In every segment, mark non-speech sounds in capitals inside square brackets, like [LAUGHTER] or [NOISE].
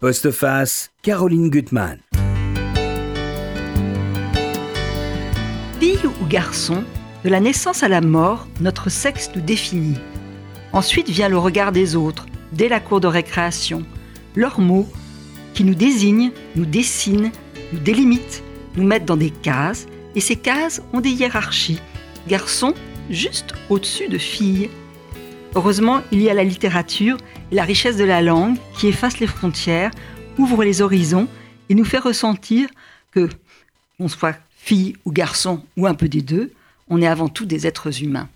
Postface, Caroline Gutmann. Fille ou garçon, de la naissance à la mort, notre sexe nous définit. Ensuite vient le regard des autres, dès la cour de récréation, leurs mots qui nous désignent, nous dessinent, nous délimitent, nous mettent dans des cases, et ces cases ont des hiérarchies. Garçon, juste au-dessus de fille. Heureusement, il y a la littérature et la richesse de la langue qui efface les frontières, ouvre les horizons et nous fait ressentir que, qu'on soit fille ou garçon ou un peu des deux, on est avant tout des êtres humains.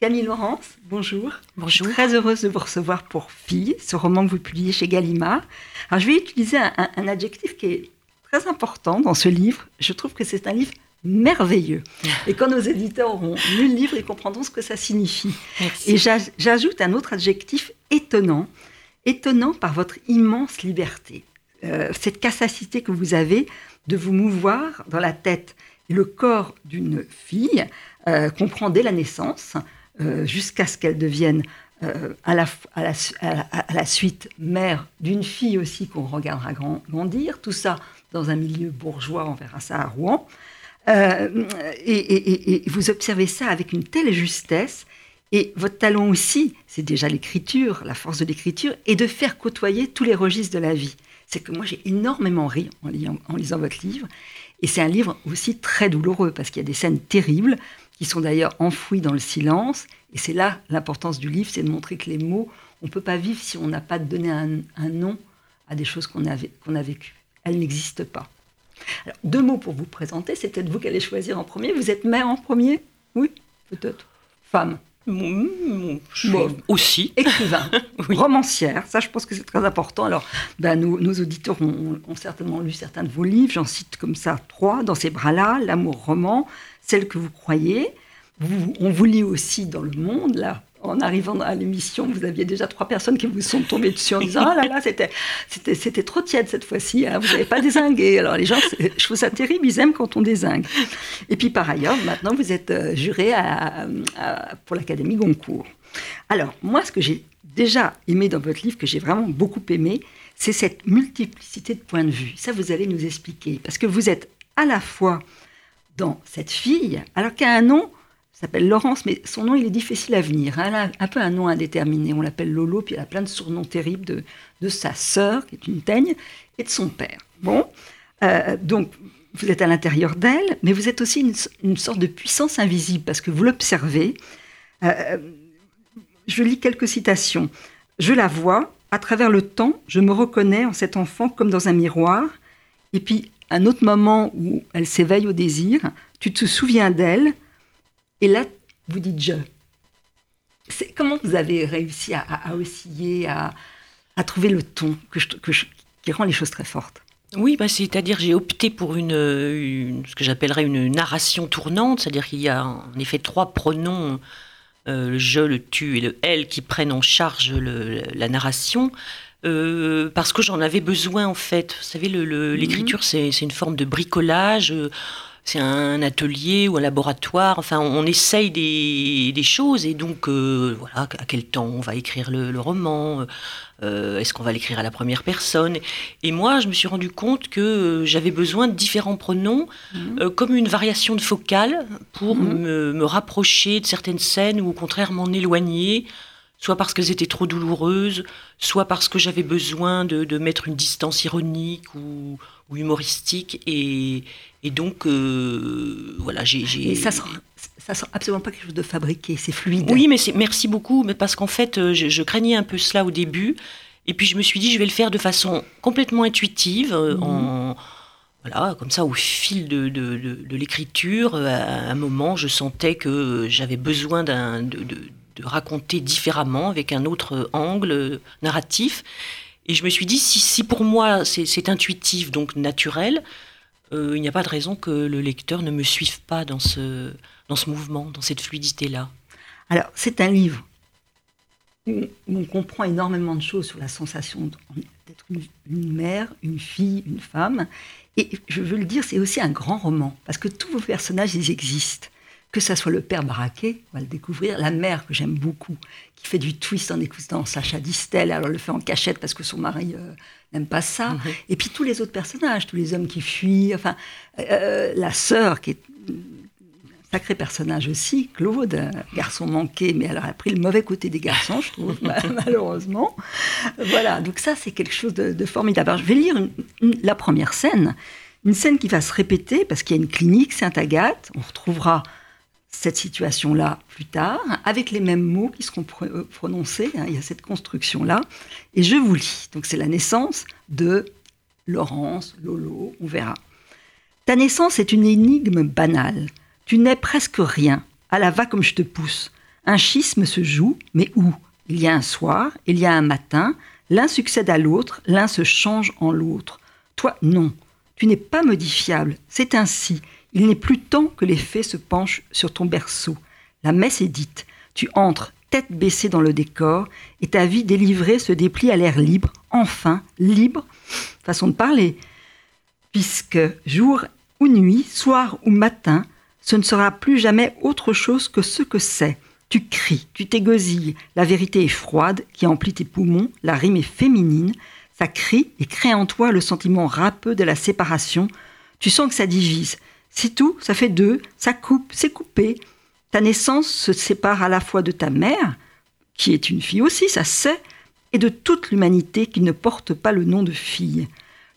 Camille Laurence, bonjour. Bonjour. Très heureuse de vous recevoir pour Fille, ce roman que vous publiez chez Gallimard. Alors, je vais utiliser un, un adjectif qui est très important dans ce livre. Je trouve que c'est un livre merveilleux. Et quand nos éditeurs auront lu le livre, ils comprendront ce que ça signifie. Merci. Et j'ajoute un autre adjectif étonnant, étonnant par votre immense liberté. Euh, cette capacité que vous avez de vous mouvoir dans la tête et le corps d'une fille euh, qu'on prend dès la naissance euh, jusqu'à ce qu'elle devienne euh, à, la, à, la, à, la, suite mère d'une fille aussi qu'on regardera grandir, tout ça dans un milieu bourgeois, on verra ça à Rouen. Euh, et, vous observez ça avec une telle justesse. Et votre talent aussi, c'est déjà l'écriture, la force de l'écriture, et de faire côtoyer tous les registres de la vie. C'est que moi, j'ai énormément ri en, lisant, votre livre. Et c'est un livre aussi très douloureux, parce qu'il y a des scènes terribles, qui sont d'ailleurs enfouies dans le silence. Et c'est là l'importance du livre, c'est de montrer que les mots, on ne peut pas vivre si on n'a pas donné un, nom à des choses qu'on a vécues. Elles n'existent pas. Alors, deux mots pour vous présenter, c'est peut-être vous qui allez choisir en premier. Vous êtes mère en premier? Oui, peut-être. Femme? Bon, aussi. [LAUGHS] Écrivain, oui. romancière, ça je pense que c'est très important. Alors, ben, nos, nos auditeurs ont, ont, certainement lu certains de vos livres, j'en cite comme ça trois, Dans ces bras-là, L'amour roman, Celle que vous croyez. Vous, on vous lit aussi dans le monde, là, en arrivant à l'émission, vous aviez déjà trois personnes qui vous sont tombées dessus en disant Ah là là, c'était, c'était, c'était trop tiède cette fois-ci, hein, vous n'avez pas désingué. Alors les gens, je trouve ça ils aiment quand on désingue. Et puis par ailleurs, maintenant, vous êtes euh, juré pour l'Académie Goncourt. Alors, moi, ce que j'ai déjà aimé dans votre livre, que j'ai vraiment beaucoup aimé, c'est cette multiplicité de points de vue. Ça, vous allez nous expliquer. Parce que vous êtes à la fois dans cette fille, alors a un nom s'appelle Laurence, mais son nom, il est difficile à venir. Hein. Elle a un peu un nom indéterminé. On l'appelle Lolo, puis elle a plein de surnoms terribles de, de sa sœur, qui est une teigne, et de son père. Bon, euh, donc vous êtes à l'intérieur d'elle, mais vous êtes aussi une, sorte de puissance invisible, parce que vous l'observez. Euh, je lis quelques citations. Je la vois, à travers le temps, je me reconnais en cet enfant comme dans un miroir. Et puis, un autre moment où elle s'éveille au désir, tu te souviens d'elle, et là, vous dites je. Comment vous avez réussi à, à, à osciller, à, à, trouver le ton que je, que je, qui rend les choses très fortes? Oui, bah c'est-à-dire j'ai opté pour une, une ce que j'appellerais une narration tournante, c'est-à-dire qu'il y a en effet trois pronoms, euh, le je, le tu et le elle, qui prennent en charge le, la narration. Euh, parce que j'en avais besoin en fait. Vous savez, l'écriture, le, le, mmh. c'est une forme de bricolage. Euh, c'est un atelier ou un laboratoire. Enfin, on essaye des, des choses et donc, euh, voilà, à quel temps on va écrire le, le roman euh, Est-ce qu'on va l'écrire à la première personne? Et moi, je me suis rendu compte que euh, j'avais besoin de différents pronoms, mmh. euh, comme une variation de focale pour mmh. me, me, rapprocher de certaines scènes ou au contraire m'en éloigner soit parce qu'elles étaient trop douloureuses, soit parce que j'avais besoin de, de, mettre une distance ironique ou, ou humoristique. Et, et donc, euh, voilà, j'ai. Ça sent, ça sent absolument pas quelque chose de fabriqué, c'est fluide. Oui, mais merci beaucoup, mais parce qu'en fait, euh, je, je, craignais un peu cela au début. Et puis, je me suis dit, je vais le faire de façon complètement intuitive, mmh. en. Voilà, comme ça, au fil de, de, de, de l'écriture, à un moment, je sentais que j'avais besoin d'un, de, de raconter différemment, avec un autre angle narratif. Et je me suis dit, si, pour moi c'est intuitif, donc naturel, euh, il n'y a pas de raison que le lecteur ne me suive pas dans ce, dans ce mouvement, dans cette fluidité-là. Alors, c'est un livre où on comprend énormément de choses sur la sensation d'être une, une, mère, une fille, une femme. Et je veux le dire, c'est aussi un grand roman, parce que tous vos personnages, ils existent que ça soit le père Baraquet, on va le découvrir, la mère que j'aime beaucoup, qui fait du twist en écoutant Sacha Distel, alors elle le fait en cachette parce que son mari euh, n'aime pas ça, Mhm. et puis tous les autres personnages, tous les hommes qui fuient, enfin, euh, la sœur qui est un sacré personnage aussi, Claude, un garçon manqué, mais elle a pris le mauvais côté des garçons, je trouve, [LAUGHS] [LAUGHS] malheureusement. Voilà, donc ça c'est quelque chose de, de formidable. Alors, je vais lire une- une- la première scène, une scène qui va se répéter parce qu'il y a une clinique Sainte-Agathe, on retrouvera cette situation-là plus tard, avec les mêmes mots qui seront euh, prononcés, hein, il y a cette construction-là, et je vous lis. Donc c'est la naissance de Laurence, Lolo, on verra. Ta naissance est une énigme banale. Tu n'es presque rien. À la va comme je te pousse. Un schisme se joue, mais où? Il y a un soir, il y a un matin, l'un succède à l'autre, l'un se change en l'autre. Toi, non. Tu n'es pas modifiable. C'est ainsi. Il n'est plus temps que les faits se penchent sur ton berceau. La messe est dite. Tu entres, tête baissée dans le décor, et ta vie délivrée se déplie à l'air libre, enfin, libre, façon de parler, puisque jour ou nuit, soir ou matin, ce ne sera plus jamais autre chose que ce que c'est. Tu cries, tu t'égosilles, la vérité est froide, qui emplit tes poumons, la rime est féminine, ça crie et crée en toi le sentiment râpeux de la séparation. Tu sens que ça divise. C'est tout, ça fait deux, ça coupe, c'est coupé. Ta naissance se sépare à la fois de ta mère, qui est une fille aussi, ça sait, et de toute l'humanité qui ne porte pas le nom de fille.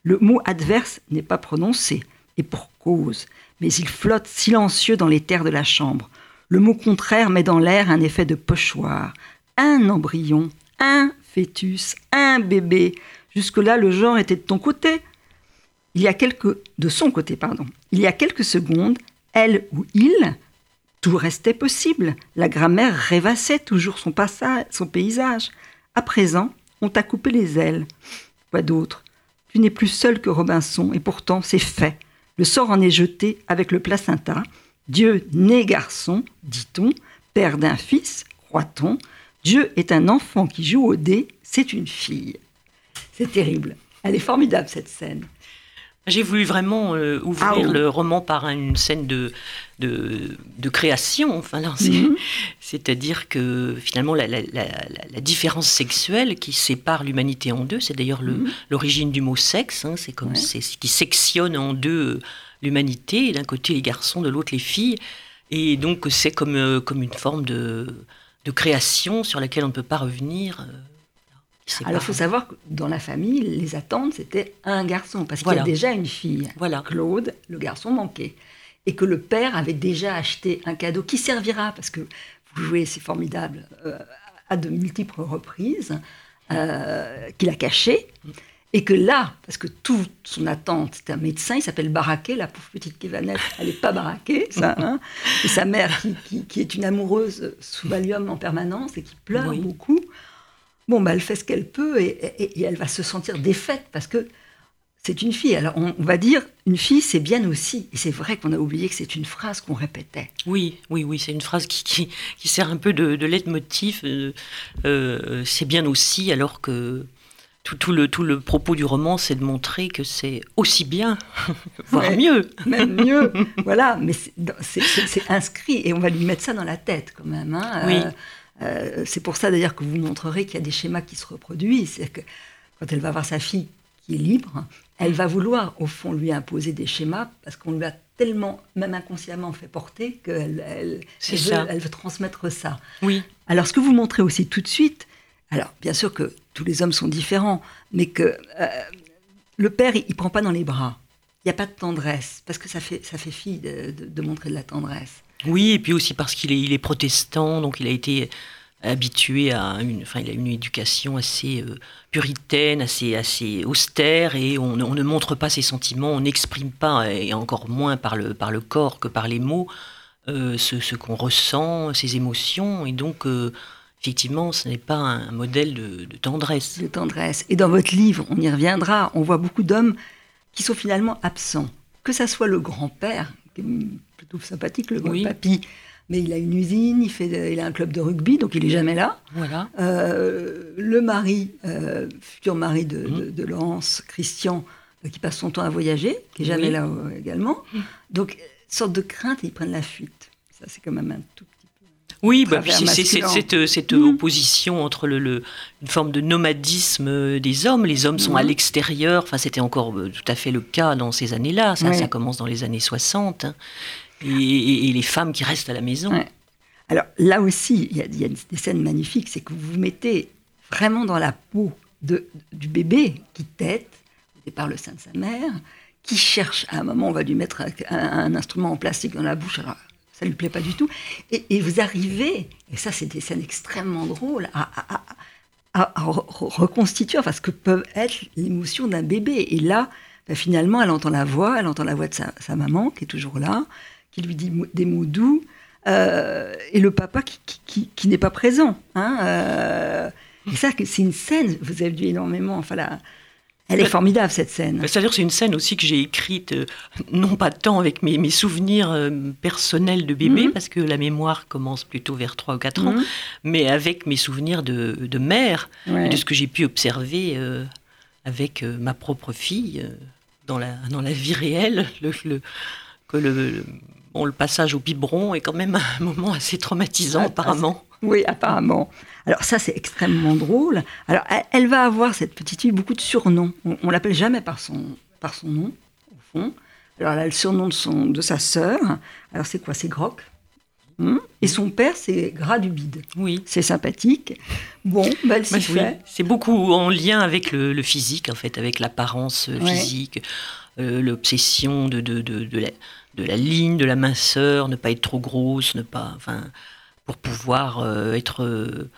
Le mot adverse n'est pas prononcé, et pour cause, mais il flotte silencieux dans les terres de la chambre. Le mot contraire met dans l'air un effet de pochoir. Un embryon, un fœtus, un bébé. Jusque-là, le genre était de ton côté. Il y a quelques... de son côté, pardon. Il y a quelques secondes, elle ou il, tout restait possible. La grammaire rêvassait toujours son passage, son paysage. À présent, on t'a coupé les ailes. Quoi d'autre? Tu n'es plus seul que Robinson, et pourtant c'est fait. Le sort en est jeté avec le placenta. Dieu né garçon, dit-on, père d'un fils, croit-on. Dieu est un enfant qui joue au dé, c'est une fille. C'est terrible. Elle est formidable cette scène. J'ai voulu vraiment euh, ouvrir Ah oui. le roman par une scène de, de, de création. Enfin, Mhm. C'est-à-dire que finalement, la, la- la- la- différence sexuelle qui sépare l'humanité en deux, c'est d'ailleurs le- Mhm. l'origine du mot sexe, hein, c'est comme Ouais. c'est ce qui sectionne en deux euh, l'humanité, d'un côté les garçons, de l'autre les filles. Et donc, c'est comme, euh, comme une forme de, de création sur laquelle on ne peut pas revenir. Alors il faut savoir que dans la famille, les attentes, c'était un garçon, parce qu'il y a déjà une fille. Voilà. Claude, le garçon manqué. Et que le père avait déjà acheté un cadeau qui servira, parce que vous jouez, c'est formidable, euh, à de multiples reprises, euh, qu'il a caché. Et que là, parce que toute son attente, c'est un médecin, il s'appelle Baraquet, la pauvre petite naître, elle n'est pas Baraquet, ça. hein. et sa mère, qui, qui- qui est une amoureuse sous Valium en permanence et qui pleure Oui. beaucoup. Bon, bah, elle fait ce qu'elle peut et, et- et elle va se sentir défaite parce que c'est une fille. Alors, on, va dire, une fille, c'est bien aussi. Et c'est vrai qu'on a oublié que c'est une phrase qu'on répétait. Oui, oui, oui, c'est une phrase qui, qui, qui sert un peu de, de leitmotiv. euh, euh, c'est bien aussi, alors que tout, tout le, tout le propos du roman, c'est de montrer que c'est aussi bien, [LAUGHS] voire Ouais. mieux. Même mieux. [LAUGHS] voilà, mais c'est inscrit et on va lui mettre ça dans la tête quand même. hein. Oui. Euh, euh, c'est pour ça d'ailleurs que vous montrerez qu'il y a des schémas qui se reproduisent. C'est que quand elle va voir sa fille qui est libre, elle va vouloir au fond lui imposer des schémas parce qu'on lui a tellement, même inconsciemment, fait porter qu'elle elle, veut, ça. elle veut transmettre ça. Oui, Alors, ce que vous montrez aussi tout de suite, alors bien sûr que tous les hommes sont différents, mais que euh, le père, il, il prend pas dans les bras. Il n'y a pas de tendresse, parce que ça fait, ça fait fi de, de- de montrer de la tendresse. Oui, et puis aussi parce qu'il est, protestant, donc il a été habitué à une, enfin, il a une éducation assez euh, puritaine, assez, assez austère, et on, ne- on ne montre pas ses sentiments, on n'exprime pas, et encore moins par le, par le corps que par les mots, euh, ce, qu'on ressent, ses émotions, et donc euh, effectivement, ce n'est pas un modèle de, de tendresse. De tendresse. Et dans votre livre, on y reviendra, on voit beaucoup d'hommes qui sont finalement absents. Que ça soit le grand-père, plutôt sympathique, le Oui. grand-papy, mais il a une usine, il, fait il a un club de rugby, donc il est jamais là. Voilà. Euh, le mari, euh, futur mari de, de- de Laurence, Christian, euh, qui passe son temps à voyager, qui est jamais Oui. là également. Mhm. Donc, sorte de crainte ils prennent la fuite. Ça, c'est quand même un tout petit peu. Oui, bah, c'est cette, cette Mhm. opposition entre le, le- une forme de nomadisme des hommes. Les hommes sont à l'extérieur. Enfin, c'était encore tout à fait le cas dans ces années-là. Ça, commence dans les années 60. hein. Et, les femmes qui restent à la maison. Alors là aussi, il y, a, des scènes magnifiques, c'est que vous vous mettez vraiment dans la peau du bébé qui tète, au départ le sein de sa mère, qui cherche, à un moment on va lui mettre un, instrument en plastique dans la bouche, alors ça lui plaît pas du tout, et, vous arrivez, et ça c'est des scènes extrêmement drôles, à, à- à- à- à re- re- reconstituer enfin, ce que peut être l'émotion d'un bébé. Et là, ben, finalement, elle entend la voix, elle entend la voix de sa maman qui est toujours là, qui lui dit des mots doux, euh, et le papa qui, qui- qui- qui n'est pas présent. Hein, euh, et ça, que c'est une scène, vous avez dû énormément, enfin, là, elle est Ouais. formidable cette scène. Bah, C'est-à-dire c'est une scène aussi que j'ai écrite, euh, non pas tant avec mes, mes souvenirs euh, personnels de bébé, Mhm. parce que la mémoire commence plutôt vers 3 ou 4 ans, Mhm. mais avec mes souvenirs de, de mère, Ouais. et de ce que j'ai pu observer euh, avec ma propre fille dans, la, dans la vie réelle. Le, le- que le- bon, le passage au biberon est quand même un moment assez traumatisant, Ah, apparemment. Oui, apparemment. Alors ça, c'est extrêmement drôle. Alors, elle, elle va avoir, cette petite fille, beaucoup de surnoms. On, on l'appelle jamais par son, par son nom, au fond. Alors, elle a le surnom de, son, de sa sœur. Alors, c'est quoi? C'est Groc. Hum Et son père, c'est Gras du Bide. Oui. C'est sympathique. Bon, bah, elle s'y Bah, oui, fait. C'est beaucoup en lien avec le, le physique, en fait, avec l'apparence euh, Ouais. physique, euh, l'obsession de, de, de, de la, de la ligne, de la minceur, ne pas être trop grosse, ne pas, enfin, pour pouvoir euh, être euh,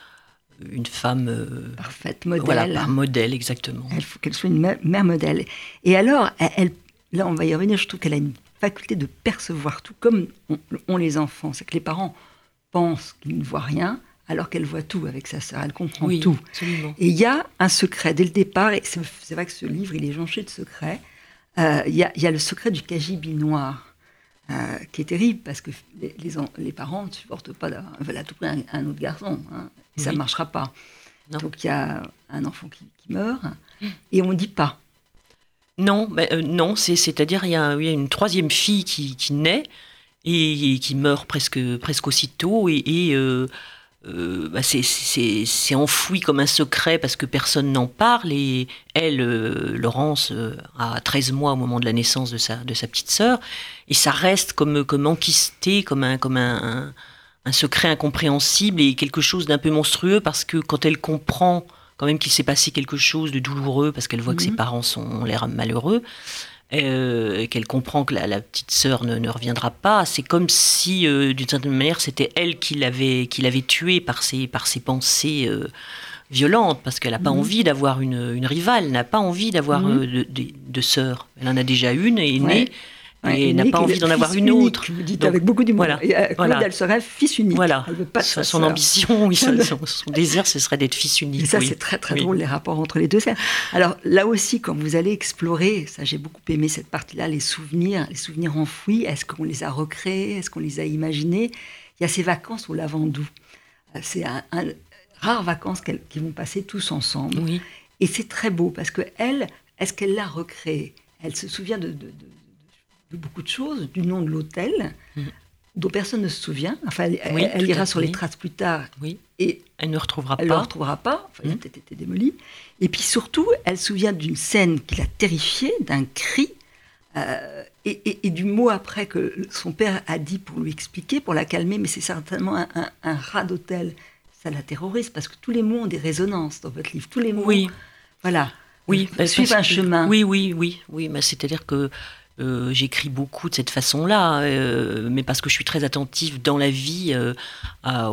une femme, euh, Parfaite, modèle. voilà, par modèle exactement. Il faut qu'elle soit une mère, modèle. Et alors, elle, là, on va y revenir, je trouve qu'elle a une faculté de percevoir tout, comme ont ont les enfants. C'est que les parents pensent qu'ils ne voient rien, alors qu'elle voit tout avec sa sœur. Elle comprend Oui, tout. absolument. Et il y a un secret dès le départ, et c'est vrai que ce livre, il est jonché de secrets. Euh, Il y, y a le secret du cagibi noir, euh, qui est terrible, parce que les, les en- les parents ne supportent pas veulent à tout prix un, un autre garçon, hein, et ça ne marchera pas. Non. Donc il y a un enfant qui, qui meurt, et on ne dit pas. Non, bah, euh, non, c'est- c'est-à-dire il y, y a une troisième fille qui, qui naît et, et qui meurt presque, presque aussitôt et, et, euh, euh, bah, c'est- enfoui comme un secret parce que personne n'en parle et elle, euh, Laurence, euh, a 13 mois au moment de la naissance de sa, de sa petite sœur et ça reste comme, comme enquisté, comme un, comme un, un- un secret incompréhensible et quelque chose d'un peu monstrueux parce que quand elle comprend quand même qu'il s'est passé quelque chose de douloureux parce qu'elle voit que ses Mhm. parents sont, ont l'air malheureux, euh, et qu'elle comprend que la, la petite sœur ne, ne reviendra pas, c'est comme si, euh, d'une certaine manière, c'était elle qui l'avait, qui l'avait tuée par ses, par ses pensées euh, violentes, parce qu'elle n'a pas Mhm. envie d'avoir une, rivale, n'a pas envie d'avoir Mhm. euh, de, de- de sœurs. Elle en a déjà une et est Ouais. née, et n'a pas envie d'en avoir une unique, autre. Vous dites Donc, avec beaucoup d'humour. voilà, euh, Claude, voilà. elle serait fils unique. Voilà, Elle veut pas de son, ambition, oui, son, son- désir, ce serait d'être fils unique. Et ça, oui. c'est très très Oui. drôle, les rapports entre les deux. Alors là aussi, quand vous allez explorer, ça j'ai beaucoup aimé cette partie-là, les souvenirs, les souvenirs enfouis, est-ce qu'on les a recréés, est-ce qu'on les a imaginés? Il y a ces vacances au Lavandou. Euh, C'est un, un- rares vacances qu'elles- qu'ils vont passer tous ensemble. Oui, Et c'est très beau parce que elle, est-ce qu'elle l'a recréé? Elle se souvient de, de- de- de- beaucoup de choses, du nom de l'hôtel, Mhm. dont personne ne se souvient. Enfin, elle, Oui, elle- elle ira sur les traces plus tard oui. et Elle ne retrouvera elle ne le pas. retrouvera pas. Enfin, il a Mhm. peut-être été démoli. Et puis surtout, elle se souvient d'une scène qui l'a terrifiée, d'un cri. euh, et, et- et du mot après que son père a dit pour lui expliquer, pour la calmer, mais c'est certainement un, un- un rat d'hôtel. Ça la terrorise parce que tous les mots ont des résonances dans votre livre. Tous les mots. Oui, Voilà. oui. parce un que- chemin. Oui, oui, oui, oui. mais c'est-à-dire que euh, j'écris beaucoup de cette façon-là, euh, mais parce que je suis très attentive dans la vie euh, à,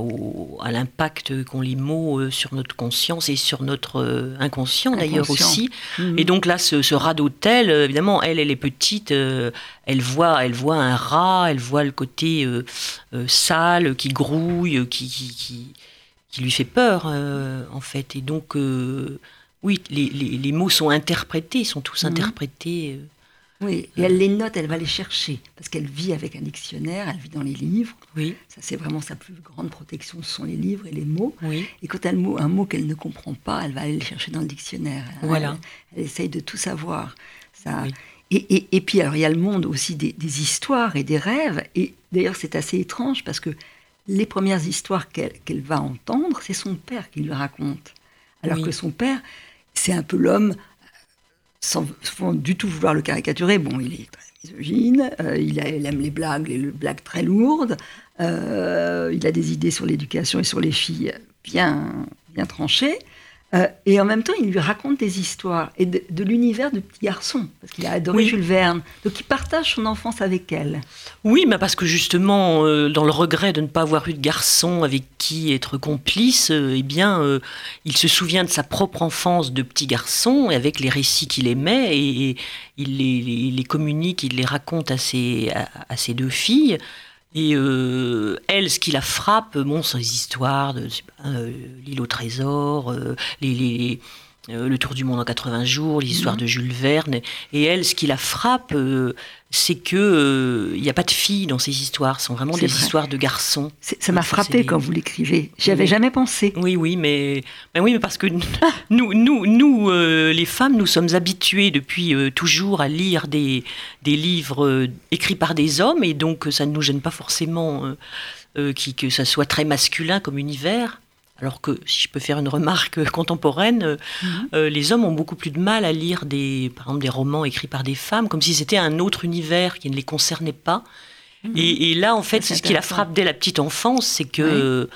l'impact qu'ont les mots sur notre conscience et sur notre inconscient d'ailleurs aussi. Mhm. Et donc là, ce, ce rat d'hôtel, évidemment, elle, elle est petite, elle voit, elle voit un rat, elle voit le côté sale qui grouille, qui, qui, qui, qui lui fait peur, en fait. Et donc, oui, les, les, les mots sont interprétés, sont tous Mhm. interprétés. Euh, Oui, et elle les note, elle va les chercher, parce qu'elle vit avec un dictionnaire, elle vit dans les livres. oui, Ça, c'est vraiment sa plus grande protection, ce sont les livres et les mots. oui, Et quand elle mot, un mot qu'elle ne comprend pas, elle va aller le chercher dans le dictionnaire. Elle- Voilà. Elle, essaye de tout savoir. Ça. Oui. Et, puis, alors, il y a le monde aussi des, histoires et des rêves. Et d'ailleurs, c'est assez étrange parce que les premières histoires qu'elle va entendre, c'est son père qui lui raconte. Alors que son père, c'est un peu l'homme, sans, du tout vouloir le caricaturer. Bon, il est très misogyne, euh, il, aime les blagues, les, blagues très lourdes. Euh, il a des idées sur l'éducation et sur les filles bien, bien tranchées. Euh, et en même temps, il lui raconte des histoires et de, l'univers de petit garçon, parce qu'il a adoré Jules Verne. Donc il partage son enfance avec elle. Oui, mais parce que justement, euh, dans le regret de ne pas avoir eu de garçon avec qui être complice, euh, eh bien, il se souvient de sa propre enfance de petit garçon, et avec les récits qu'il aimait, et, il, les, communique, il les raconte à ses, à ses deux filles. Et euh, elle, ce qui la frappe, bon, les histoires de euh, l'île au trésor, euh, les, le tour du monde en 80 jours, les histoires mhm. de Jules Verne. Et elle, ce qui la frappe, c'est que il euh, n'y a pas de filles dans ces histoires. Ce sont vraiment des histoires de garçons. Ça m'a frappé quand vous l'écrivez. J'y avais jamais pensé. Oui, oui, mais, oui, mais parce que [LAUGHS] nous, nous, nous euh, les femmes, nous sommes habituées depuis euh, toujours à lire des, des livres écrits par des hommes, et donc ça ne nous gêne pas forcément qui, que ça soit très masculin comme univers. Alors que, si je peux faire une remarque [LAUGHS] contemporaine, euh, mhm. euh, les hommes ont beaucoup plus de mal à lire des, par exemple, des romans écrits par des femmes, comme si c'était un autre univers qui ne les concernait pas. Mhm. Et, là, en fait, c'est ce qui la frappe dès la petite enfance, c'est que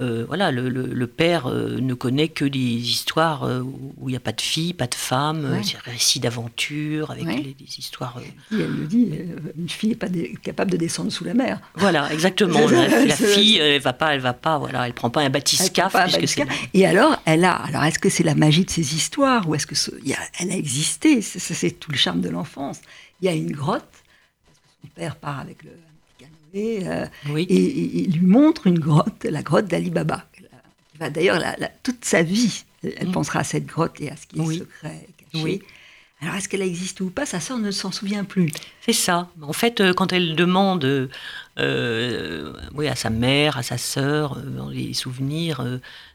euh, voilà, le, père euh, ne connaît que des histoires euh, où il n'y a pas de filles, pas de femmes, ouais. récits d'aventure, avec des histoires. elle le dit, une fille n'est pas capable de descendre sous la mer. Voilà, exactement. [LAUGHS] la, fille, elle va pas, elle va pas, voilà, elle prend pas un bathyscaphe. Et alors, elle a, alors est-ce que c'est la magie de ces histoires ou est-ce que elle a existé C'est tout le charme de l'enfance. Il y a une grotte, son père part avec le euh, et, il lui montre une grotte, la grotte d'Ali Baba. Va d'ailleurs toute sa vie, elle mm. pensera à cette grotte et à ce qui est secret, caché. Alors, est-ce qu'elle existe ou pas? Sa sœur ne s'en souvient plus. C'est ça. En fait, euh, quand elle demande euh, oui, à sa mère, à sa sœur, dans les souvenirs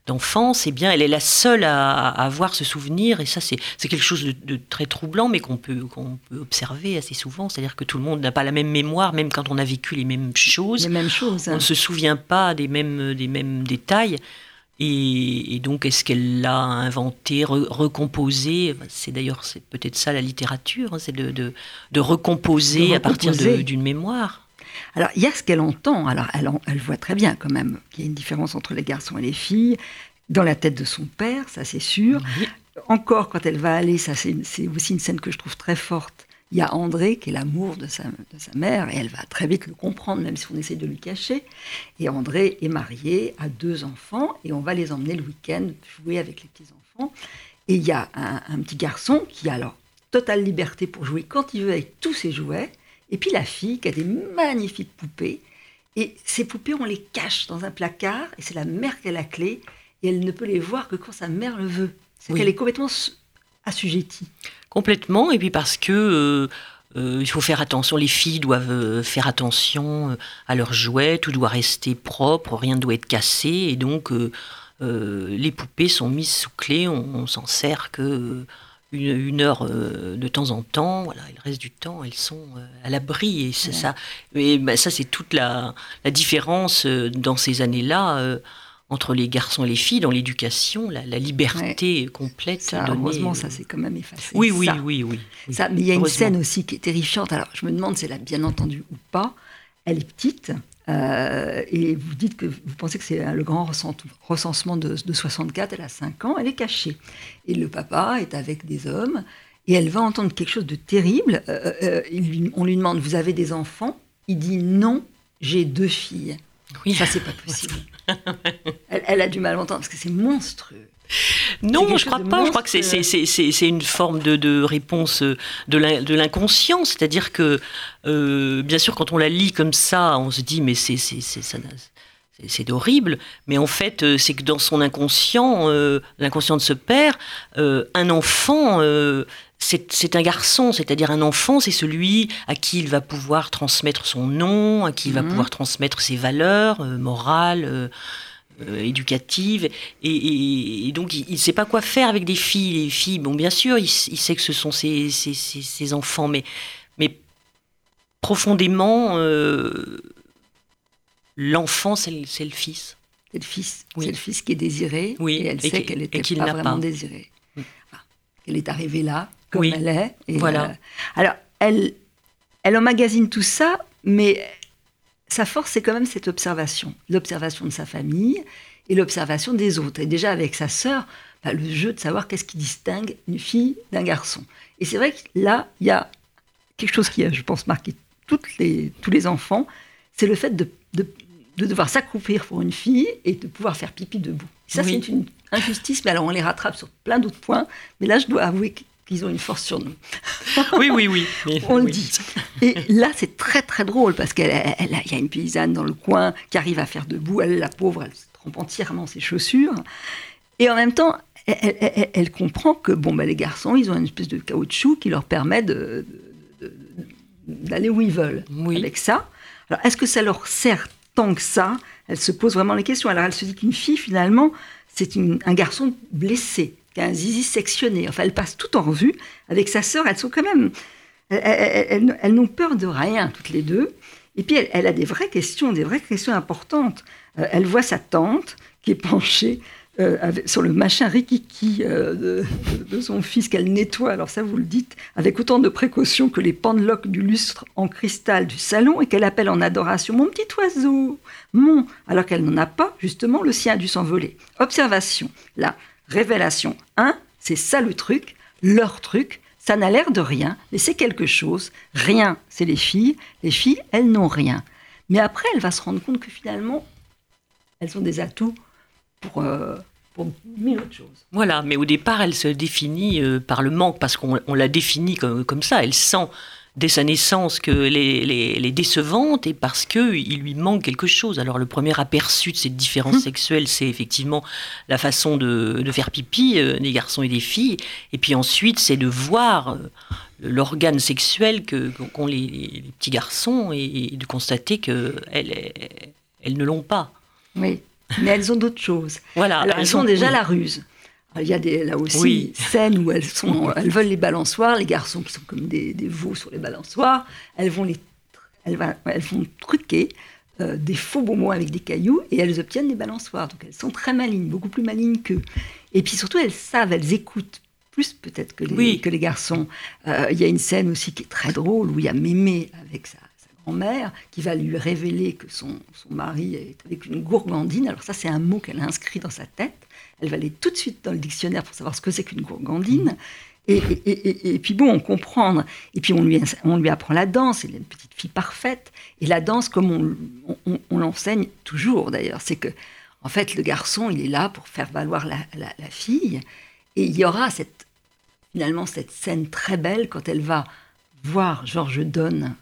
d'enfance, eh bien, elle est la seule à, avoir ce souvenir. Et ça, c'est quelque chose de, très troublant, mais qu'on peut, peut observer assez souvent. C'est-à-dire que tout le monde n'a pas la même mémoire, même quand on a vécu les mêmes choses. Les mêmes choses. On ne se souvient pas des mêmes, des mêmes détails. Et, donc, est-ce qu'elle l'a inventé, recomposé? C'est d'ailleurs c'est peut-être ça la littérature, hein, c'est de, de, recomposer à partir d'une mémoire. Alors, il y a ce qu'elle entend. Alors, elle, elle, voit très bien quand même qu'il y a une différence entre les garçons et les filles. Dans la tête de son père, ça c'est sûr. Encore, quand elle va aller, ça c'est aussi une scène que je trouve très forte. Il y a André, qui est l'amour de sa, de sa mère, et elle va très vite le comprendre, même si on essaie de lui cacher. Et André est marié, a deux enfants, et on va les emmener le week-end jouer avec les petits-enfants. Et il y a un, un petit garçon qui a alors totale liberté pour jouer quand il veut avec tous ses jouets. Et puis la fille qui a des magnifiques poupées. Et ces poupées, on les cache dans un placard, et c'est la mère qui a la clé, et elle ne peut les voir que quand sa mère le veut. C'est qu'elle est complètement assujettie. Complètement, et puis parce que euh, euh, il faut faire attention, les filles doivent euh, faire attention à leurs jouets, tout doit rester propre, rien ne doit être cassé, et donc les poupées sont mises sous clé, on, on s'en sert que une, heure euh, de temps en temps. Voilà, le reste du temps, elles sont euh, à l'abri. Et c'est ça. Et bah, ça, c'est toute la, différence euh, dans ces années-là entre les garçons et les filles dans l'éducation, la, liberté complète. Ça, heureusement, ça s'est quand même effacé. Oui, oui, oui, oui, Ça, mais il y a une scène aussi qui est terrifiante. Alors, je me demande si elle a bien entendu ou pas. Elle est petite. Euh, et vous dites que vous pensez que c'est le grand recensement de, 64, elle a 5 ans, elle est cachée. Et le papa est avec des hommes, et elle va entendre quelque chose de terrible. Euh, euh, on lui demande, vous avez des enfants? Il dit, non, j'ai deux filles. Oui. Ça, c'est pas possible. [LAUGHS] elle, a du mal à entendre, parce que c'est monstrueux. Non, je crois pas. Je crois que c'est une forme de, réponse euh, de l'inconscient. C'est-à-dire que, euh, bien sûr, quand on la lit comme ça, on se dit, mais c'est c'est horrible, mais en fait, euh, c'est que dans son inconscient, l'inconscient de ce père, un enfant, c'est un garçon, c'est-à-dire un enfant, c'est celui à qui il va pouvoir transmettre son nom, à qui il va mhm. pouvoir transmettre ses valeurs morales éducative. Et, donc, il ne sait pas quoi faire avec des filles. Les filles, bon, bien sûr, il, sait que ce sont ses, ses, enfants, mais, mais profondément, l'enfant, c'est le, fils. C'est le fils. C'est le fils qui est désiré. Oui. Et elle sait qu'elle n'était pas vraiment désirée. Elle est arrivée là, comme elle est. Et voilà. alors, elle, elle emmagasine tout ça, mais sa force, c'est quand même cette observation. L'observation de sa famille et l'observation des autres. Et déjà, avec sa sœur, bah, le jeu de savoir qu'est-ce qui distingue une fille d'un garçon. Et c'est vrai que là, il y a quelque chose qui a, je pense, marqué toutes les, tous les enfants, c'est le fait de, de, devoir s'accroupir pour une fille et de pouvoir faire pipi debout. Ça, c'est une injustice, mais alors on les rattrape sur plein d'autres points. Mais là, je dois avouer qu'ils ont une force sur nous. [LAUGHS] oui, oui, oui. on le dit. Et là, c'est très, très drôle parce qu'il y a une paysanne dans le coin qui arrive à faire debout. Elle, la pauvre, elle se trompe entièrement ses chaussures. Et en même temps, elle, comprend que bon, bah, les garçons, ils ont une espèce de caoutchouc qui leur permet de, d'aller où ils veulent avec ça. Alors, est-ce que ça leur sert tant que ça? Elle se pose vraiment les questions. Alors, elle se dit qu'une fille, finalement, c'est un garçon blessé, qui a un zizi sectionné. Enfin, elle passe tout en revue. Avec sa sœur, elles sont quand même. Elles, n'ont peur de rien, toutes les deux. Et puis, elle, a des vraies questions, des vraies questions importantes. Euh, elle voit sa tante qui est penchée euh, sur le machin rikiki euh, de, son fils qu'elle nettoie, alors ça vous le dites, avec autant de précaution que les pendeloques du lustre en cristal du salon et qu'elle appelle en adoration mon petit oiseau, mon, alors qu'elle n'en a pas, justement, le sien a dû s'envoler. Observation, la révélation 1, c'est ça le truc, leur truc, ça n'a l'air de rien, mais c'est quelque chose. Rien, c'est les filles. Les filles, elles n'ont rien. Mais après, elle va se rendre compte que finalement, elles ont des atouts pour, euh, pour mille autres choses. Voilà, mais au départ, elle se définit euh, par le manque, parce qu'on la définit comme, comme ça. Elle sent dès sa naissance que les, les, décevante et parce qu'il lui manque quelque chose. Alors le premier aperçu de cette différence hum. sexuelle, c'est effectivement la façon de, de faire pipi euh, des garçons et des filles. Et puis ensuite, c'est de voir l'organe sexuel que qu'ont les, petits garçons et, de constater qu'elles elles ne l'ont pas. Oui mais elles ont d'autres choses. Voilà, Alors, elles, ont déjà la ruse. Il y a des, là aussi scènes où elles, sont, [LAUGHS] elles veulent les balançoires, les garçons qui sont comme des, veaux sur les balançoires, elles vont, les, elles, elles vont truquer euh, des faux bonbons avec des cailloux et elles obtiennent des balançoires. Donc elles sont très malignes, beaucoup plus malignes qu'eux. Et puis surtout, elles savent, elles écoutent plus peut-être que les, que les garçons. Euh, il y a une scène aussi qui est très drôle où il y a Mémé avec ça mère qui va lui révéler que son, son mari est avec une gourgandine. Alors ça, c'est un mot qu'elle a inscrit dans sa tête. Elle va aller tout de suite dans le dictionnaire pour savoir ce que c'est qu'une gourgandine. Mmh. Et, et, et, puis bon, on comprend. Et puis on lui, on lui apprend la danse. Elle est une petite fille parfaite. Et la danse, comme on, on, l'enseigne toujours d'ailleurs, c'est que en fait le garçon, il est là pour faire valoir la, la, la fille. Et il y aura cette, finalement cette scène très belle quand elle va voir Georges Donne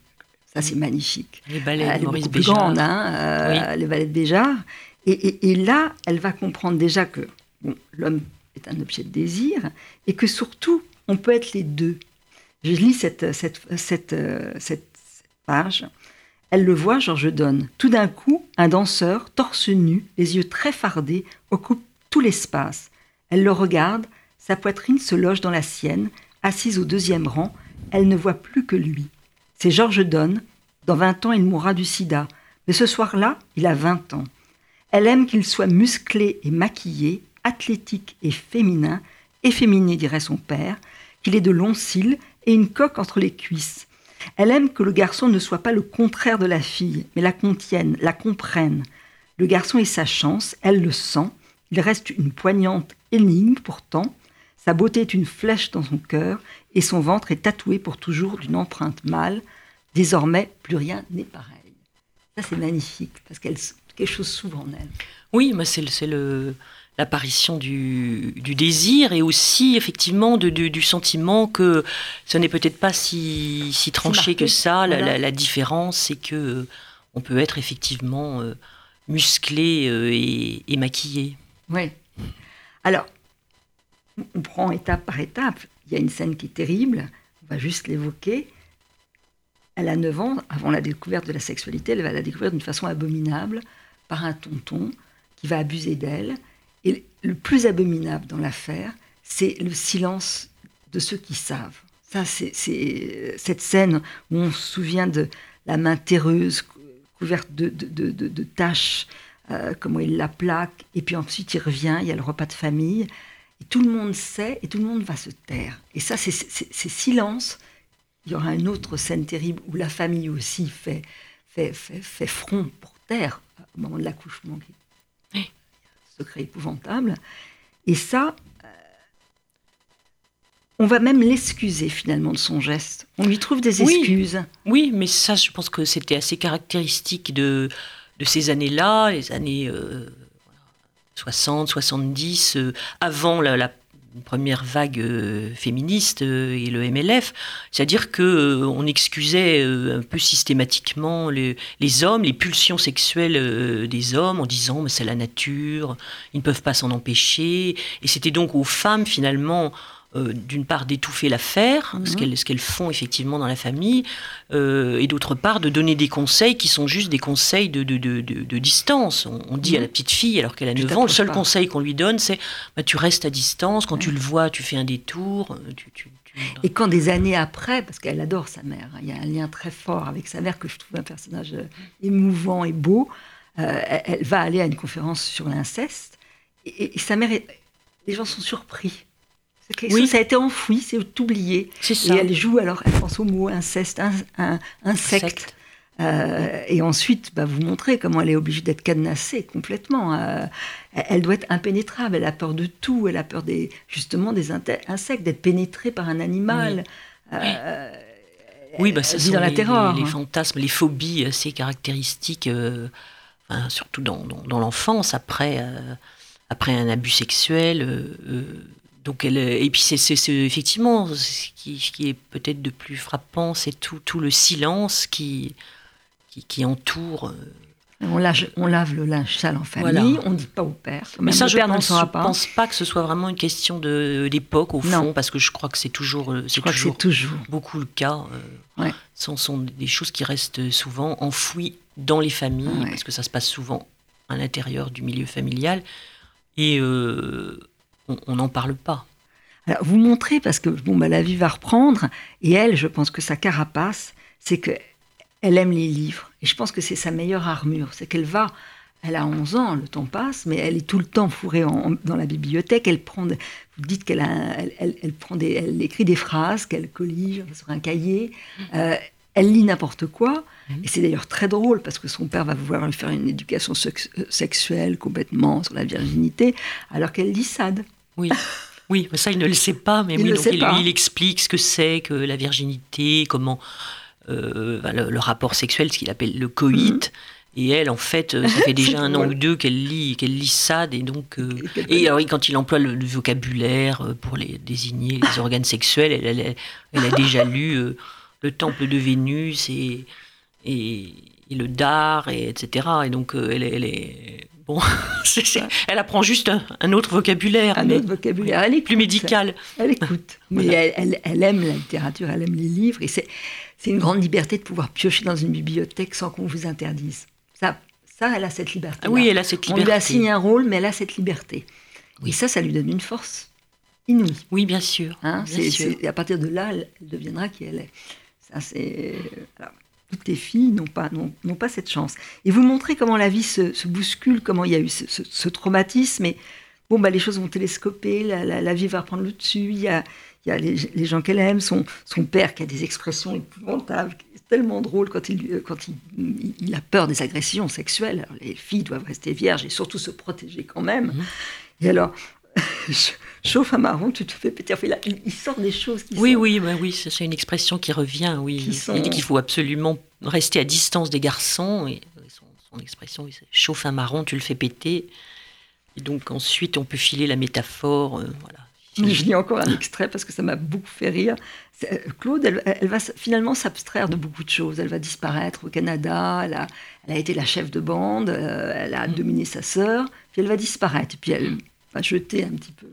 ça, c'est magnifique. Les ballets de elle Maurice est beaucoup plus grande, hein, euh, les ballets de Béjart. Et, et, là, elle va comprendre déjà que l'homme est un objet de désir et que surtout, on peut être les deux. Je lis cette, cette, cette, euh, cette page. Elle le voit, Georges Donne. Tout d'un coup, un danseur, torse nu, les yeux très fardés, occupe tout l'espace. Elle le regarde, sa poitrine se loge dans la sienne, assise au deuxième rang, elle ne voit plus que lui. C'est Georges Donne. Dans 20 ans, il mourra du sida. Mais ce soir-là, il a 20 ans. Elle aime qu'il soit musclé et maquillé, athlétique et féminin, efféminé dirait son père, qu'il ait de longs cils et une coque entre les cuisses. Elle aime que le garçon ne soit pas le contraire de la fille, mais la contienne, la comprenne. Le garçon est sa chance, elle le sent. Il reste une poignante énigme pourtant. Sa beauté est une flèche dans son cœur et son ventre est tatoué pour toujours d'une empreinte mâle. Désormais, plus rien n'est pareil. Ça, c'est magnifique, parce qu'elle quelque chose s'ouvre en elle. Oui, mais c'est l'apparition du, désir et aussi effectivement du sentiment que ce n'est peut-être pas si, tranché que ça. La, différence, c'est que euh, on peut être effectivement euh, musclé euh, et, et, maquillé. Oui. Alors, on prend étape par étape. Il y a une scène qui est terrible, on va juste l'évoquer. Elle a 9 ans, avant la découverte de la sexualité, elle va la découvrir d'une façon abominable par un tonton qui va abuser d'elle. Et le plus abominable dans l'affaire, c'est le silence de ceux qui savent. Ça, c'est cette scène où on se souvient de la main terreuse couverte de, taches, euh, comment il la plaque, et puis ensuite il revient, il y a le repas de famille, et tout le monde sait, et tout le monde va se taire. Et ça, c'est silence. Il y aura une autre scène terrible où la famille aussi fait, fait, fait, front pour terre au moment de l'accouchement. Secret épouvantable. Et ça, on va même l'excuser finalement de son geste. On lui trouve des excuses. Oui, mais ça, je pense que c'était assez caractéristique de, de ces années-là, les années 60, euh, 70, euh, avant la, première vague euh, féministe et le MLF. C'est-à-dire que on excusait un peu systématiquement les, hommes, les pulsions sexuelles des hommes en disant mais c'est la nature, ils ne peuvent pas s'en empêcher. Et c'était donc aux femmes finalement euh, d'une part d'étouffer l'affaire, ce mhm. qu'elles font effectivement dans la famille, euh, et d'autre part de donner des conseils qui sont juste des conseils de, de, distance. On, dit à mhm. la petite fille, alors qu'elle a 9 ans, le seul conseil qu'on lui donne, c'est bah, tu restes à distance, quand tu le vois, tu fais un détour. Euh, et quand des années après, parce qu'elle adore sa mère, hein, il y a un lien très fort avec sa mère que je trouve un personnage émouvant et beau, elle, va aller à une conférence sur l'inceste, et, et sa mère, les gens sont surpris oui. ça a été enfoui, c'est oublié. Et elle joue, alors elle pense au mot inceste, un, insecte. Euh, et ensuite, bah, vous montrez comment elle est obligée d'être cadenassée complètement. Euh, elle doit être impénétrable, elle a peur de tout, elle a peur des, justement des insectes, d'être pénétrée par un animal. Oui, euh, oui bah, ça sont dans la terreur. Les, fantasmes, les phobies assez caractéristiques, surtout dans, dans l'enfance, après, après un abus sexuel donc elle, et puis c'est effectivement ce qui, est peut-être de plus frappant, c'est tout, tout, le silence qui, qui, entoure. Euh, on lave, on lave, le linge sale en famille, on ne dit pas au père. Mais ça, je ne pense, pense, pas que ce soit vraiment une question d'époque, au fond, parce que je crois que c'est toujours, euh, c'est toujours, toujours, beaucoup le cas. Euh, Ce sont des choses qui restent souvent enfouies dans les familles, parce que ça se passe souvent à l'intérieur du milieu familial. Et on n'en parle pas. Alors, vous montrez, parce que bon, bah, la vie va reprendre, et elle, je pense que sa carapace, c'est que elle aime les livres. Et je pense que c'est sa meilleure armure. C'est qu'elle va, elle a 11 ans, le temps passe, mais elle est tout le temps fourrée dans la bibliothèque. Elle prend, vous dites qu'elle elle, prend des, elle écrit des phrases qu'elle collige sur un cahier. Euh, elle lit n'importe quoi. Et c'est d'ailleurs très drôle parce que son père va vouloir lui faire une éducation sexuelle complètement sur la virginité, alors qu'elle lit Sade. Oui. Oui, ça il ne le sait pas, mais il, oui, donc il, explique ce que c'est que la virginité, comment euh, le, rapport sexuel, ce qu'il appelle le coït. Mhm. Et elle, en fait, euh, ça fait déjà [LAUGHS] un an ou deux qu'elle lit, qu'elle lit Sade, et donc euh, et alors, quand il emploie le, vocabulaire pour les désigner les organes sexuels, elle, elle, a déjà lu le temple de Vénus et, et, le dard, et, etc. Et donc, elle, elle est Bon, [LAUGHS] elle apprend juste un, autre vocabulaire. Un autre vocabulaire. Elle plus médical. Elle écoute. [LAUGHS] Mais elle, elle, aime la littérature, elle aime les livres. Et c'est une grande liberté de pouvoir piocher dans une bibliothèque sans qu'on vous interdise. Ça, ça, elle a cette liberté. Ah oui, elle a cette liberté. On lui assigné un rôle, mais elle a cette liberté. Oui. Et ça, ça lui donne une force inouïe. Oui, bien sûr. Hein, et à partir de là, elle deviendra qui elle est. Ça, c'est toutes les filles n'ont pas, n'ont, pas cette chance. Et vous montrez comment la vie se, bouscule, comment il y a eu ce, traumatisme. Et bon, bah, les choses vont télescoper, la, vie va reprendre le dessus. Il y a, il y a les, gens qu'elle aime, son, son père qui a des expressions épouvantables, tellement drôle quand il, quand il, il, a peur des agressions sexuelles. les filles doivent rester vierges et surtout se protéger quand même. Mmh. Et alors, [LAUGHS] chauffe un marron, tu te fais péter. il, sort des choses qui Oui, oui, bah oui, c'est une expression qui revient, oui. Il dit qu'il faut absolument rester à distance des garçons. Et son, expression, chauffe un marron, tu le fais péter. Et donc ensuite, on peut filer la métaphore, euh, voilà. Je lis encore un extrait parce que ça m'a beaucoup fait rire. Euh, Claude, elle, va finalement s'abstraire de beaucoup de choses. Elle va disparaître au Canada, elle a, elle a été la chef de bande, euh, elle a mm. dominé sa sœur, puis elle va disparaître. Puis elle va jeter un petit peu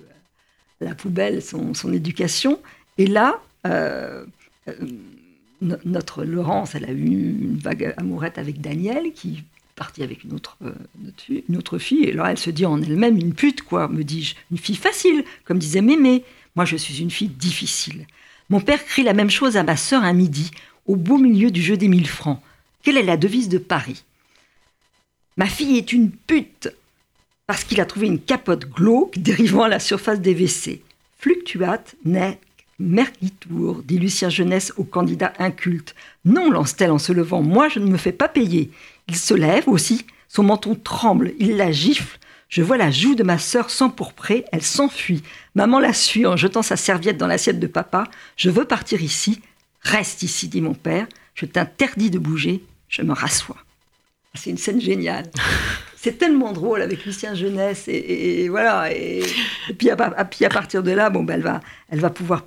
la poubelle son, son éducation. Et là, euh, euh, notre Laurence, elle a eu une vague amourette avec Daniel, qui parti avec une autre, euh, une autre fille. Et là, elle se dit en elle-même une pute, quoi, me dis-je. Une fille facile, comme disait Mémé. Moi, je suis une fille difficile. Mon père crie la même chose à ma sœur un midi, au beau milieu du jeu des mille francs. Quelle est la devise de Paris? Ma fille est une pute parce qu'il a trouvé une capote glauque [LAUGHS] dérivant à la surface des WC. Fluctuate nec mergitur, dit Lucien Jeunesse au candidat inculte. Non, lance-t-elle en se levant, moi je ne me fais pas payer. Il se lève aussi, son menton tremble, il la gifle. Je vois la joue de ma sœur s'empourprer, elle s'enfuit. Maman la suit en jetant sa serviette dans l'assiette de papa. Je veux partir ici. Reste ici, dit mon père. Je t'interdis de bouger. Je me rassois. C'est une scène géniale. [LAUGHS] C'est tellement drôle avec Lucien Jeunesse et, voilà. Et, puis, à, partir de là, bon, ben, elle va, elle va pouvoir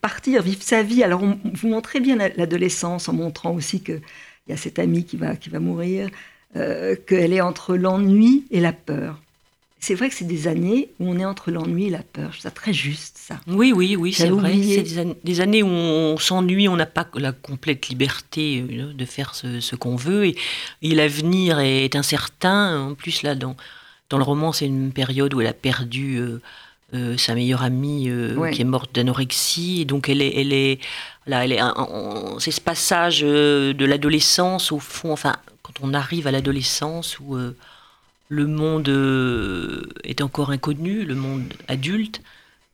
partir, vivre sa vie. Alors, vous montrez bien l'adolescence en montrant aussi qu'il y a cette amie qui va, qui va mourir, euh, qu'elle est entre l'ennui et la peur c'est vrai que c'est des années où on est entre l'ennui et la peur. Je trouve ça très juste, ça. Oui, oui, oui, c'est vrai. C'est des, années où on s'ennuie, on n'a pas la complète liberté euh, de faire ce, qu'on veut. Et, l'avenir est incertain. En plus, là, dans, dans le roman, c'est une période où elle a perdu euh, euh, sa meilleure amie qui est morte d'anorexie. Et donc, elle est. Elle est là, elle est c'est ce passage de l'adolescence, au fond, enfin, quand on arrive à l'adolescence où le monde euh, est encore inconnu, le monde adulte,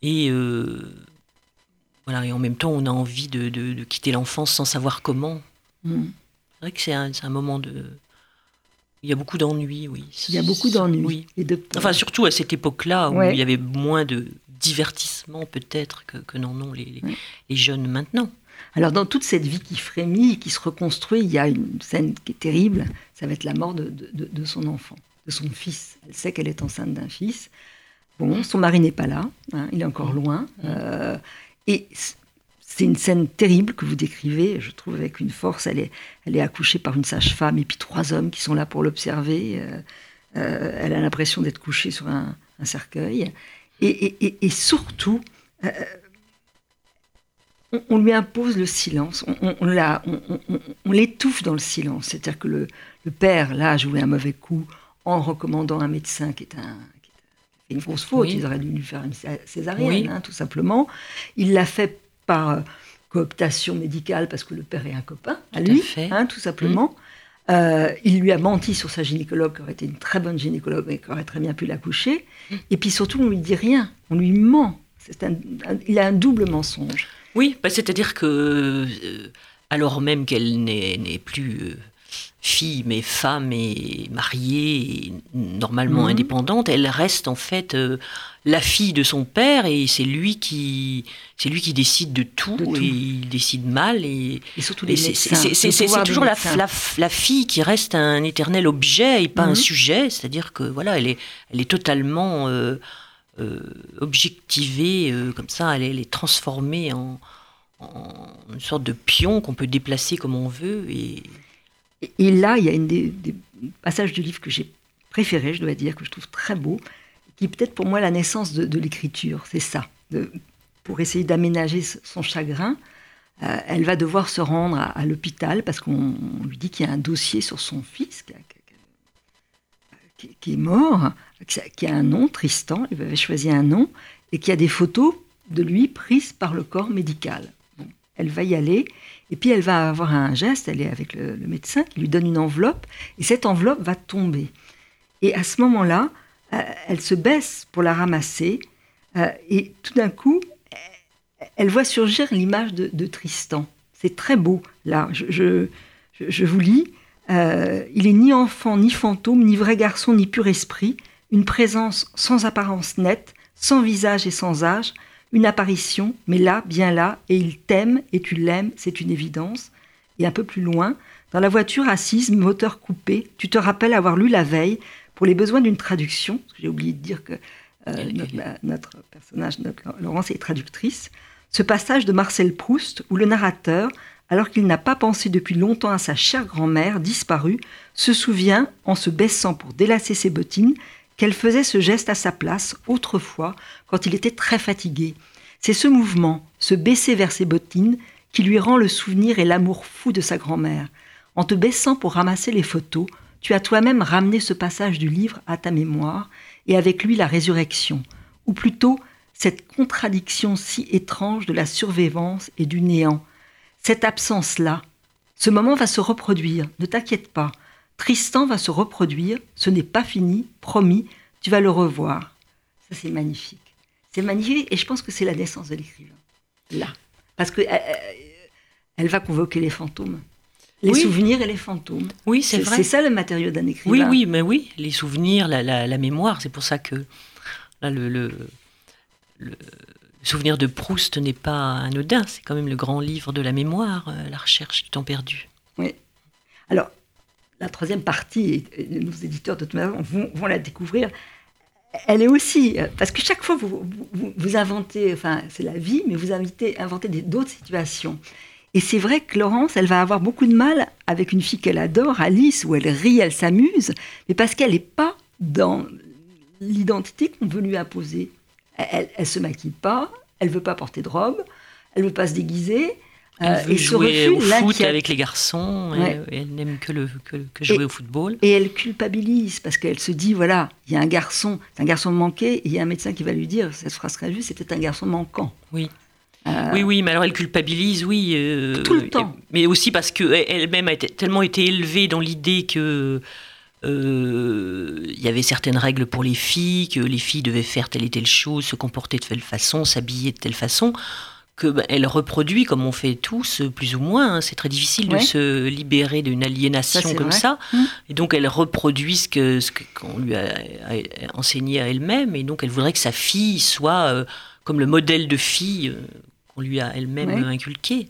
et euh, voilà, et en même temps, on a envie de, quitter l'enfance sans savoir comment. Mm. C'est vrai que c'est un, moment de. Il y a beaucoup d'ennuis, oui. Il y a beaucoup d'ennuis. Oui. Et de... Enfin, surtout à cette époque-là, où il y avait moins de divertissement, peut-être, que, n'en ont les, jeunes maintenant. Alors, dans toute cette vie qui frémit, qui se reconstruit, il y a une scène qui est terrible, ça va être la mort de son enfant de son fils. Elle sait qu'elle est enceinte d'un fils. Bon, son mari n'est pas là, hein, il est encore mmh. loin. Mmh. Euh, et c'est une scène terrible que vous décrivez, je trouve, avec une force. Elle est, elle est accouchée par une sage-femme et puis trois hommes qui sont là pour l'observer. Euh, euh, elle a l'impression d'être couchée sur un, cercueil. Et, surtout, on, lui impose le silence, on, on l'étouffe dans le silence. C'est-à-dire que le, le, père, là, a joué un mauvais coup en recommandant un médecin qui est un une grosse faute. Ils auraient dû lui faire une césarienne, hein, tout simplement. Il l'a fait par euh, cooptation médicale parce que le père est un copain à lui, hein, tout simplement. Euh, il lui a menti sur sa gynécologue, qui aurait été une très bonne gynécologue et qui aurait très bien pu l'accoucher. Mm. Et puis surtout, on lui dit rien, on lui ment. il a un double mensonge. Oui, bah, c'est-à-dire que, euh, alors même qu'elle n'est plus fille, mais femme et mariée, normalement mhm. indépendante, elle reste en fait euh, la fille de son père et c'est lui qui c'est lui qui décide de tout, et il décide mal et, surtout c'est toujours la, la, fille qui reste un éternel objet et pas un mhm. sujet, c'est-à-dire que voilà elle est elle est totalement euh, euh, objectivée comme ça, elle est, transformée en, en, une sorte de pion qu'on peut déplacer comme on veut et et, là, il y a une des, passages du livre que j'ai préféré, je dois dire, que je trouve très beau, qui est peut-être pour moi la naissance de, l'écriture. C'est ça. pour essayer d'aménager son chagrin, euh, elle va devoir se rendre à, l'hôpital parce qu'on lui dit qu'il y a un dossier sur son fils qui, est mort, qui a un nom, Tristan, il avait choisi un nom, et qui a des photos de lui prises par le corps médical. elle va y aller et puis elle va avoir un geste, elle est avec le, médecin qui lui donne une enveloppe, et cette enveloppe va tomber. Et à ce moment-là, euh, elle se baisse pour la ramasser, euh, et tout d'un coup, elle voit surgir l'image de, Tristan. C'est très beau, là, je, je, vous lis. Euh, il est ni enfant, ni fantôme, ni vrai garçon, ni pur esprit, une présence sans apparence nette, sans visage et sans âge, une apparition, mais là, bien là, et il t'aime et tu l'aimes, c'est une évidence. Et un peu plus loin, dans la voiture assise, moteur coupé, tu te rappelles avoir lu la veille, pour les besoins d'une traduction, j'ai oublié de dire que euh, notre, personnage, notre, Laurence, est traductrice, ce passage de Marcel Proust où le narrateur, alors qu'il n'a pas pensé depuis longtemps à sa chère grand-mère disparue, se souvient, en se baissant pour délasser ses bottines, qu'elle faisait ce geste à sa place autrefois quand il était très fatigué. C'est ce mouvement, ce baisser vers ses bottines, qui lui rend le souvenir et l'amour fou de sa grand-mère. En te baissant pour ramasser les photos, tu as toi-même ramené ce passage du livre à ta mémoire, et avec lui la résurrection, ou plutôt cette contradiction si étrange de la survivance et du néant. Cette absence-là, ce moment va se reproduire, ne t'inquiète pas. Tristan va se reproduire, ce n'est pas fini, promis, tu vas le revoir. Ça, c'est magnifique. C'est magnifique et je pense que c'est la naissance de l'écrivain. Là. Parce que euh, elle va convoquer les fantômes. Les souvenirs et les fantômes. Oui, c'est vrai. C'est ça le matériau d'un écrivain. Oui, oui, mais oui, les souvenirs, la, mémoire. C'est pour ça que là, le, le, souvenir de Proust n'est pas anodin. C'est quand même le grand livre de la mémoire, euh, la recherche du temps perdu. Oui. Alors, la troisième partie, nos éditeurs de toute manière vont, la découvrir elle est aussi, parce que chaque fois vous, vous, inventez, enfin c'est la vie, mais vous inventez d'autres situations. Et c'est vrai que Laurence, elle va avoir beaucoup de mal avec une fille qu'elle adore, Alice, où elle rit, elle s'amuse, mais parce qu'elle n'est pas dans l'identité qu'on veut lui imposer. Elle, ne se maquille pas, elle veut pas porter de robe, elle veut pas se déguiser, elle euh, veut jouer au foot avec les garçons, et, elle n'aime que, le, que, jouer au football. Et elle culpabilise parce qu'elle se dit voilà, il y a un garçon, c'est un garçon manqué, et il y a un médecin qui va lui dire cette phrase sera juste, c'était un garçon manquant. Oui. Euh, oui, oui, mais alors elle culpabilise, oui. Euh, tout le temps. Mais aussi parce qu'elle-même a tellement été élevée dans l'idée que il y avait certaines règles pour les filles, que les filles devaient faire telle et telle chose, se comporter de telle façon, s'habiller de telle façon que bah, elle reproduit comme on fait tous plus ou moins. Hein. C'est très difficile de se libérer d'une aliénation comme ça. Mmh. Et donc elle reproduit ce que ce qu'on lui a, enseigné à elle-même. Et donc elle voudrait que sa fille soit euh, comme le modèle de fille euh, qu'on lui a elle-même inculqué.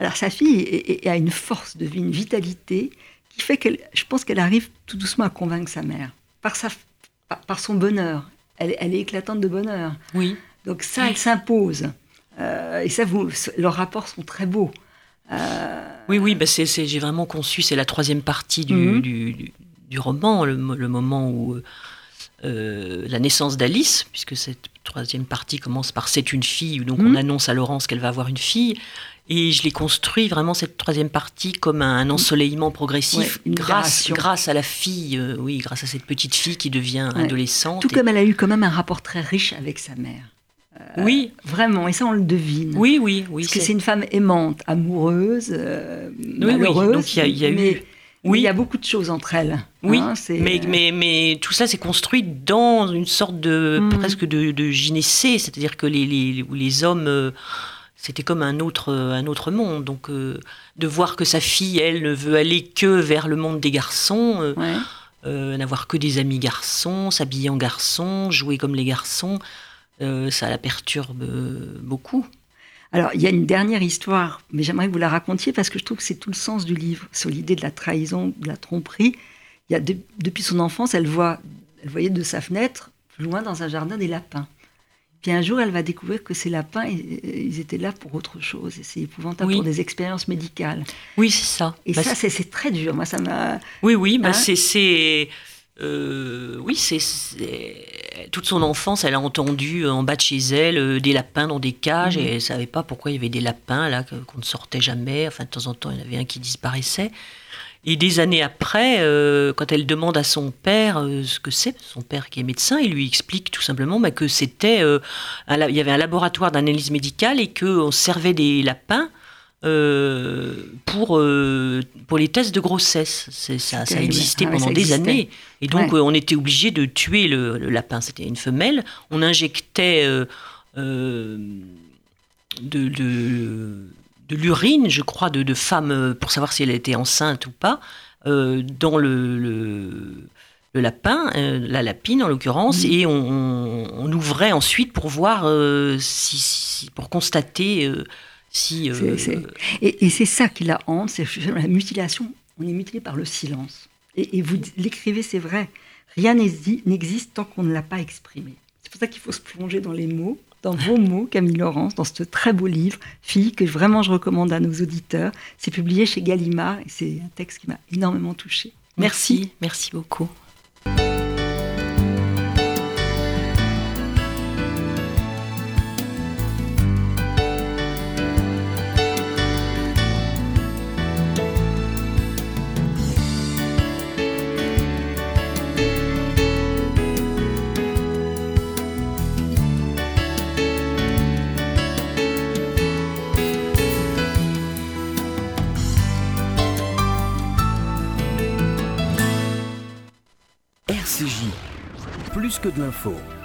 Alors sa fille a une force de vie, une vitalité qui fait qu'elle, je pense qu'elle arrive tout doucement à convaincre sa mère par sa, par, son bonheur. Elle, elle est éclatante de bonheur. Oui. Donc ça, elle s'impose. Euh, et ça, vous, leurs rapports sont très beaux. Euh, oui, oui, bah j'ai vraiment conçu, c'est la troisième partie du, mhm. du, roman, le, moment où euh, la naissance d'Alice, puisque cette troisième partie commence par C'est une fille, donc on mhm. annonce à Laurence qu'elle va avoir une fille. Et je l'ai construit vraiment cette troisième partie comme un ensoleillement progressif grâce, grâce à la fille, oui, grâce à cette petite fille qui devient adolescente. Tout comme elle a eu quand même un rapport très riche avec sa mère. Euh, oui. Vraiment, et ça on le devine. Oui, oui, oui. Parce que c'est une femme aimante, amoureuse, euh, malheureuse. Donc il y a, eu. Oui. il y a beaucoup de choses entre elles. Oui, hein, mais, euh, mais, mais, tout ça s'est construit dans une sorte de hmm. presque de, de gynécée, c'est-à-dire que les, les, les hommes, c'était comme un autre, un autre monde. Donc de voir que sa fille, elle, ne veut aller que vers le monde des garçons, n'avoir que des amis garçons, s'habiller en garçon, jouer comme les garçons. Euh, ça la perturbe euh, beaucoup. Alors, il y a une dernière histoire, mais j'aimerais que vous la racontiez parce que je trouve que c'est tout le sens du livre, sur l'idée de la trahison, de la tromperie. Il y a depuis son enfance, elle, voit, elle voyait de sa fenêtre, plus loin dans un jardin, des lapins. Puis un jour, elle va découvrir que ces lapins, ils étaient là pour autre chose. Et c'est épouvantable pour des expériences médicales. Oui, c'est ça. Et bah, ça, c'est très dur. Moi, ça m'a. Oui, oui, bah, hein c'est. Euh, oui, c'est toute son enfance, elle a entendu euh, en bas de chez elle euh, des lapins dans des cages mhm. et elle savait pas pourquoi il y avait des lapins là qu'on ne sortait jamais. Enfin, de temps en temps, il y en avait un qui disparaissait. Et des années après, quand elle demande à son père ce que c'est, son père qui est médecin, il lui explique tout simplement bah, que c'était, il y avait un laboratoire d'analyse médicale et qu'on servait des lapins euh, pour, euh, pour les tests de grossesse. Ça, ça existait ah pendant des années. Et donc, euh, on était obligé de tuer le, lapin. C'était une femelle. On injectait de, de, l'urine, je crois, de, de femmes pour savoir si elle était enceinte ou pas, dans le, le lapin, la lapine en l'occurrence, mm. et on, ouvrait ensuite pour voir, si, pour constater euh, et, c'est ça qui la hante, c'est la mutilation. On est mutilé par le silence. Et, vous l'écrivez, c'est vrai. Rien n'existe tant qu'on ne l'a pas exprimé. C'est pour ça qu'il faut se plonger dans les mots, dans vos [LAUGHS] mots, Camille Laurence, dans ce très beau livre, Fille, que vraiment je recommande à nos auditeurs. C'est publié chez Gallimard et c'est un texte qui m'a énormément touchée. Merci, merci beaucoup. Fool.